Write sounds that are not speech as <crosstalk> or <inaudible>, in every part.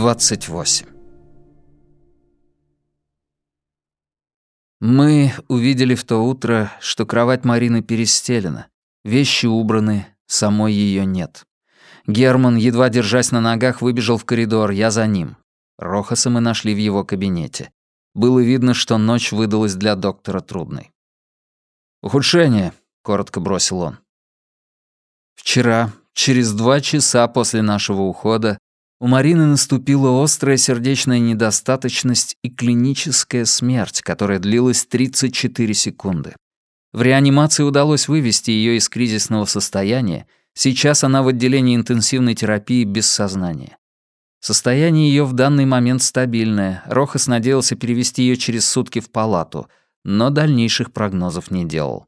28 Мы увидели в то утро, что кровать Марины перестелена, вещи убраны, самой ее нет. Герман, едва держась на ногах, выбежал в коридор, я за ним. Рохаса мы нашли в его кабинете. Было видно, что ночь выдалась для доктора трудной. «Ухудшение», — коротко бросил он. Вчера, через два часа после нашего ухода, у Марины наступила острая сердечная недостаточность и клиническая смерть, которая длилась 34 секунды. В реанимации удалось вывести ее из кризисного состояния, сейчас она в отделении интенсивной терапии без сознания. Состояние ее в данный момент стабильное, Рохас надеялся перевести ее через сутки в палату, но дальнейших прогнозов не делал.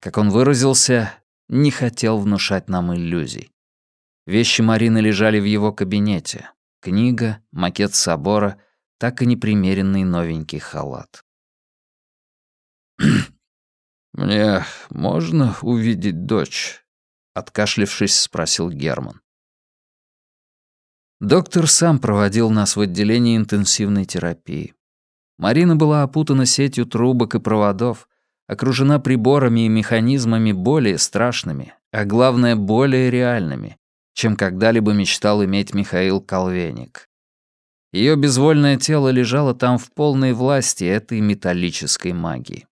Как он выразился, не хотел внушать нам иллюзий. Вещи Марины лежали в его кабинете. Книга, макет собора, так и непримеренный новенький халат. <clears throat> «Мне можно увидеть дочь?» — откашлившись, спросил Герман. Доктор сам проводил нас в отделении интенсивной терапии. Марина была опутана сетью трубок и проводов, окружена приборами и механизмами более страшными, а главное, более реальными, чем когда-либо мечтал иметь Михаил Колвеник. Ее безвольное тело лежало там в полной власти этой металлической магии.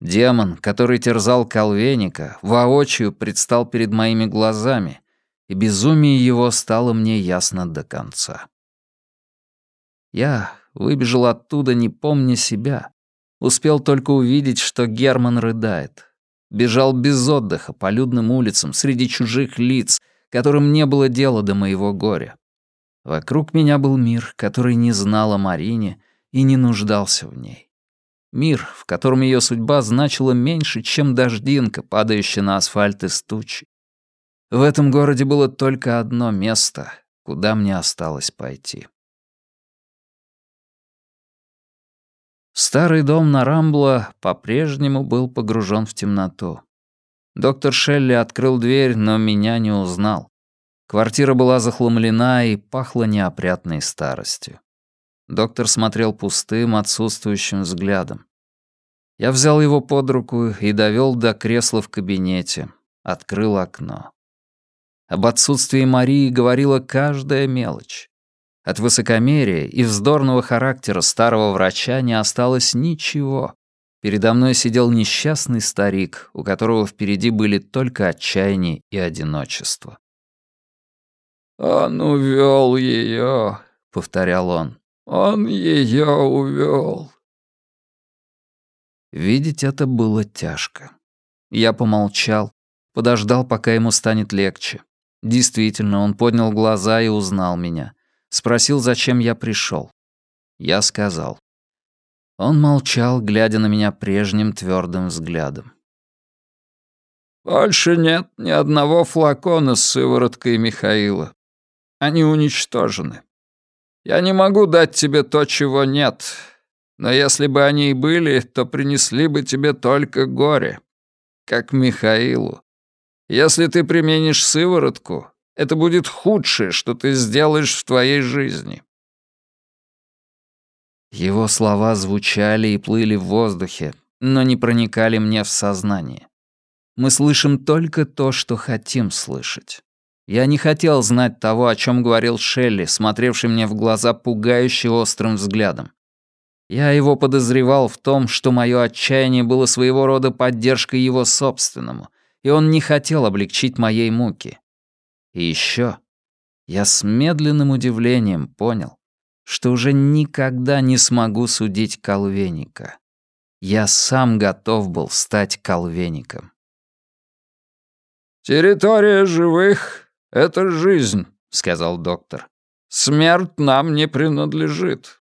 Демон, который терзал Колвеника, воочию предстал перед моими глазами, и безумие его стало мне ясно до конца. Я выбежал оттуда, не помня себя. Успел только увидеть, что Герман рыдает. Бежал без отдыха по людным улицам, среди чужих лиц — которым не было дела до моего горя. Вокруг меня был мир, который не знал о Марине и не нуждался в ней. Мир, в котором ее судьба значила меньше, чем дождинка, падающая на асфальт из тучи. В этом городе было только одно место, куда мне осталось пойти. Старый дом на Рамбло по-прежнему был погружен в темноту. Доктор Шелли открыл дверь, но меня не узнал. Квартира была захламлена и пахла неопрятной старостью. Доктор смотрел пустым, отсутствующим взглядом. Я взял его под руку и довел до кресла в кабинете, открыл окно. Об отсутствии Марии говорила каждая мелочь. От высокомерия и вздорного характера старого врача не осталось ничего, Передо мной сидел несчастный старик, у которого впереди были только отчаяние и одиночество. «Он увел ее», — повторял он. «Он ее увел». Видеть это было тяжко. Я помолчал, подождал, пока ему станет легче. Действительно, он поднял глаза и узнал меня. Спросил, зачем я пришел. Я сказал. Он молчал, глядя на меня прежним твердым взглядом. «Больше нет ни одного флакона с сывороткой Михаила. Они уничтожены. Я не могу дать тебе то, чего нет. Но если бы они и были, то принесли бы тебе только горе, как Михаилу. Если ты применишь сыворотку, это будет худшее, что ты сделаешь в твоей жизни. Его слова звучали и плыли в воздухе, но не проникали мне в сознание. Мы слышим только то, что хотим слышать. Я не хотел знать того, о чем говорил Шелли, смотревший мне в глаза пугающе острым взглядом. Я его подозревал в том, что мое отчаяние было своего рода поддержкой его собственному, и он не хотел облегчить моей муки. И еще я с медленным удивлением понял, что уже никогда не смогу судить колвеника. Я сам готов был стать колвеником. «Территория живых — это жизнь», — сказал доктор. «Смерть нам не принадлежит».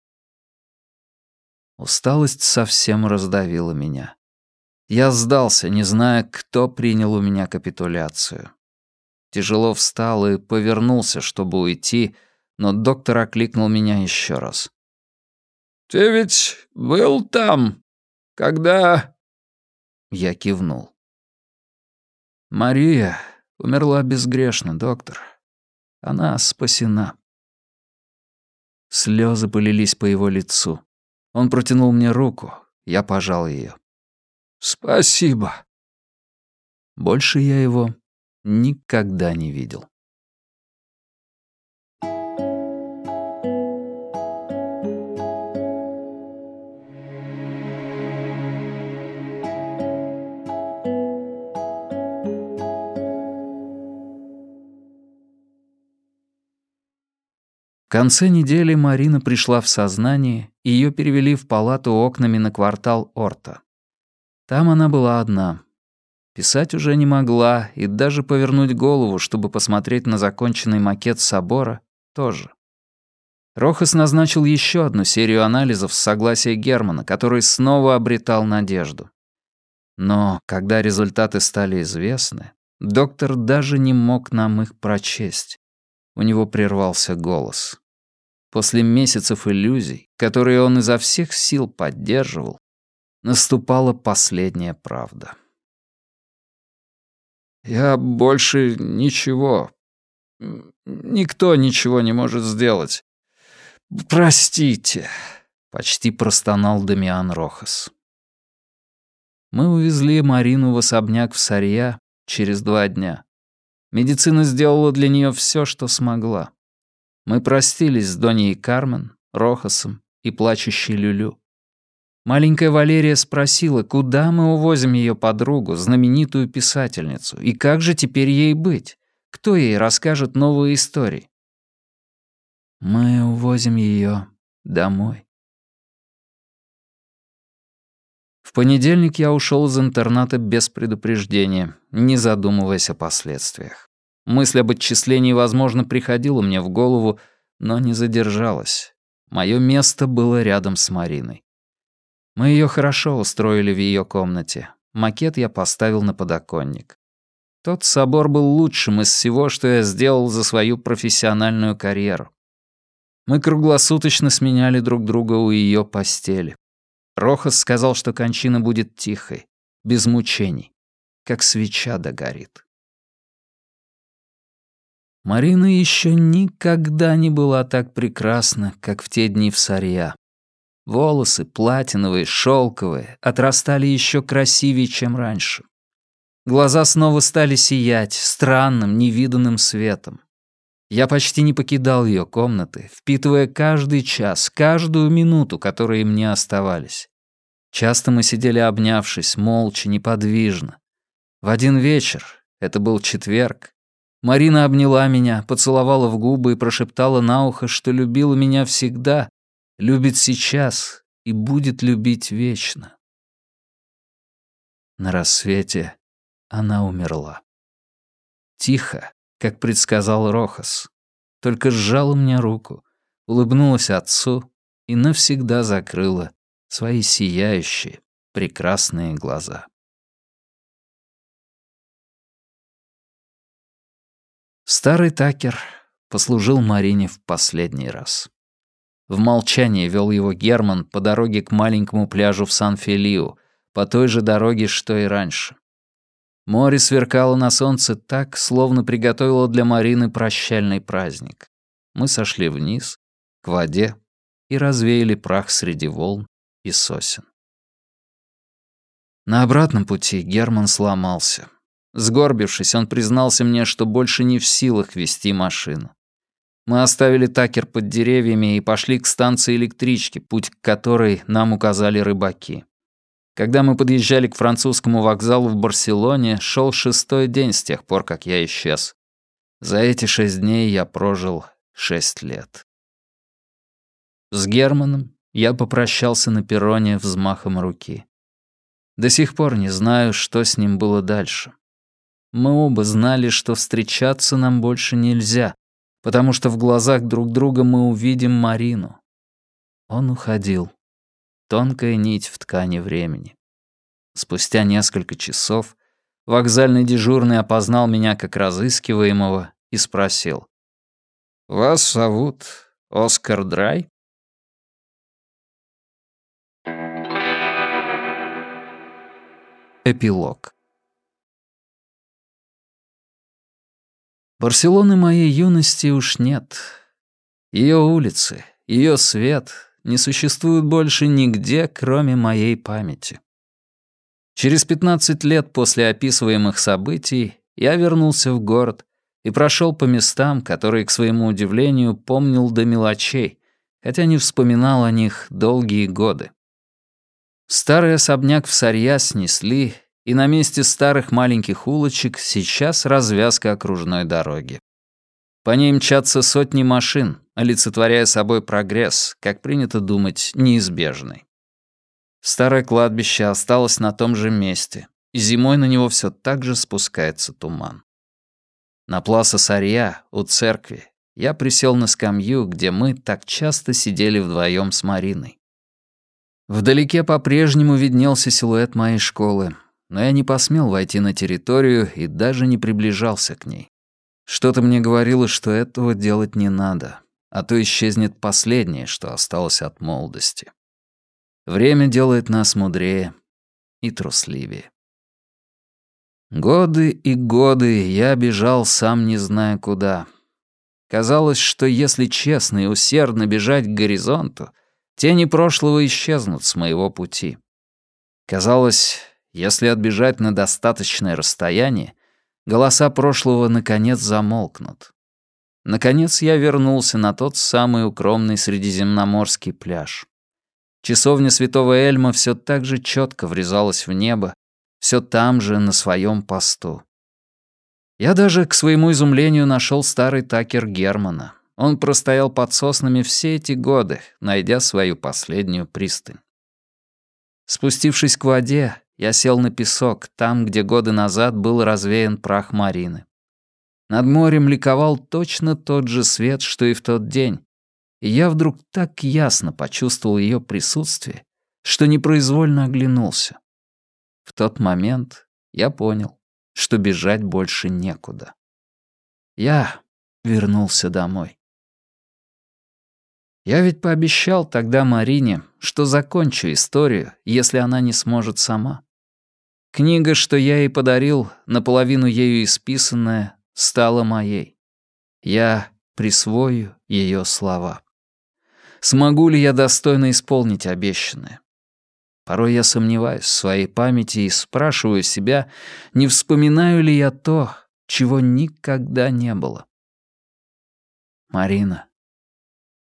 Усталость совсем раздавила меня. Я сдался, не зная, кто принял у меня капитуляцию. Тяжело встал и повернулся, чтобы уйти, — но доктор окликнул меня еще раз. «Ты ведь был там, когда...» Я кивнул. «Мария умерла безгрешно, доктор. Она спасена». Слезы полились по его лицу. Он протянул мне руку, я пожал ее. «Спасибо». Больше я его никогда не видел. В конце недели Марина пришла в сознание, ее перевели в палату окнами на квартал Орта. Там она была одна. Писать уже не могла, и даже повернуть голову, чтобы посмотреть на законченный макет собора, тоже. Рохас назначил еще одну серию анализов с согласия Германа, который снова обретал надежду. Но когда результаты стали известны, доктор даже не мог нам их прочесть. У него прервался голос. После месяцев иллюзий, которые он изо всех сил поддерживал, наступала последняя правда. «Я больше ничего... Никто ничего не может сделать. Простите», — почти простонал Дамиан Рохас. Мы увезли Марину в особняк в Сарья через два дня. Медицина сделала для нее все, что смогла. Мы простились с Доней Кармен, Рохасом и плачущей Люлю. Маленькая Валерия спросила, куда мы увозим ее подругу, знаменитую писательницу, и как же теперь ей быть? Кто ей расскажет новые истории? Мы увозим ее домой. В понедельник я ушел из интерната без предупреждения, не задумываясь о последствиях. Мысль об отчислении, возможно, приходила мне в голову, но не задержалась. Мое место было рядом с Мариной. Мы ее хорошо устроили в ее комнате. Макет я поставил на подоконник. Тот собор был лучшим из всего, что я сделал за свою профессиональную карьеру. Мы круглосуточно сменяли друг друга у ее постели. Рохас сказал, что кончина будет тихой, без мучений, как свеча догорит. Марина еще никогда не была так прекрасна, как в те дни в Сарья. Волосы, платиновые, шелковые, отрастали еще красивее, чем раньше. Глаза снова стали сиять странным, невиданным светом. Я почти не покидал ее комнаты, впитывая каждый час, каждую минуту, которые мне оставались. Часто мы сидели обнявшись, молча, неподвижно. В один вечер, это был четверг, Марина обняла меня, поцеловала в губы и прошептала на ухо, что любила меня всегда, любит сейчас и будет любить вечно. На рассвете она умерла. Тихо, как предсказал Рохас. Только сжала мне руку, улыбнулась отцу и навсегда закрыла свои сияющие, прекрасные глаза. Старый Такер послужил Марине в последний раз. В молчании вел его Герман по дороге к маленькому пляжу в Сан-Фелиу, по той же дороге, что и раньше. Море сверкало на солнце так, словно приготовило для Марины прощальный праздник. Мы сошли вниз, к воде, и развеяли прах среди волн и сосен. На обратном пути Герман сломался. Сгорбившись, он признался мне, что больше не в силах вести машину. Мы оставили Такер под деревьями и пошли к станции электрички, путь к которой нам указали рыбаки. Когда мы подъезжали к французскому вокзалу в Барселоне, шел шестой день с тех пор, как я исчез. За эти шесть дней я прожил шесть лет. С Германом я попрощался на перроне взмахом руки. До сих пор не знаю, что с ним было дальше. Мы оба знали, что встречаться нам больше нельзя, потому что в глазах друг друга мы увидим Марину. Он уходил. Тонкая нить в ткани времени. Спустя несколько часов вокзальный дежурный опознал меня как разыскиваемого и спросил. «Вас зовут Оскар Драй?» Эпилог Барселоны моей юности уж нет. Ее улицы, Ее свет не существует больше нигде, кроме моей памяти. Через 15 лет после описываемых событий я вернулся в город и прошел по местам, которые, к своему удивлению, помнил до мелочей, хотя не вспоминал о них долгие годы. Старый особняк в Сарья снесли, и на месте старых маленьких улочек сейчас развязка окружной дороги. По ней мчатся сотни машин, олицетворяя собой прогресс, как принято думать, неизбежный. Старое кладбище осталось на том же месте, и зимой на него все так же спускается туман. На Пласа Сарья, у церкви, я присел на скамью, где мы так часто сидели вдвоем с Мариной. Вдалеке по-прежнему виднелся силуэт моей школы, но я не посмел войти на территорию и даже не приближался к ней. Что-то мне говорило, что этого делать не надо, а то исчезнет последнее, что осталось от молодости. Время делает нас мудрее и трусливее. Годы и годы я бежал сам не зная куда. Казалось, что если честно и усердно бежать к горизонту, тени прошлого исчезнут с моего пути. Казалось, если отбежать на достаточное расстояние, голоса прошлого наконец замолкнут. Наконец я вернулся на тот самый укромный средиземноморский пляж. Часовня святого Эльма все так же четко врезалась в небо, все там же, на своем посту. Я даже, к своему изумлению, нашел старый такер Германа. Он простоял под соснами все эти годы, найдя свою последнюю пристань. Спустившись к воде, я сел на песок, там, где годы назад был развеян прах Марины. Над морем ликовал точно тот же свет, что и в тот день. И я вдруг так ясно почувствовал ее присутствие, что непроизвольно оглянулся. В тот момент я понял, что бежать больше некуда. Я вернулся домой. Я ведь пообещал тогда Марине, что закончу историю, если она не сможет сама. Книга, что я ей подарил, наполовину ею исписанная, стала моей. Я присвою ее слова. Смогу ли я достойно исполнить обещанное? Порой я сомневаюсь в своей памяти и спрашиваю себя, не вспоминаю ли я то, чего никогда не было. Марина,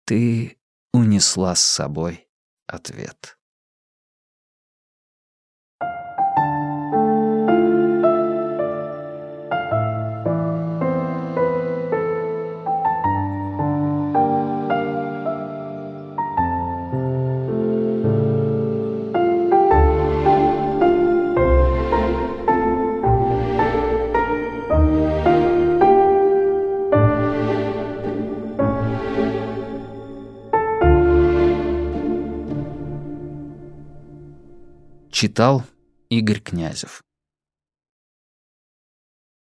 ты унесла с собой ответ. Читал Игорь Князев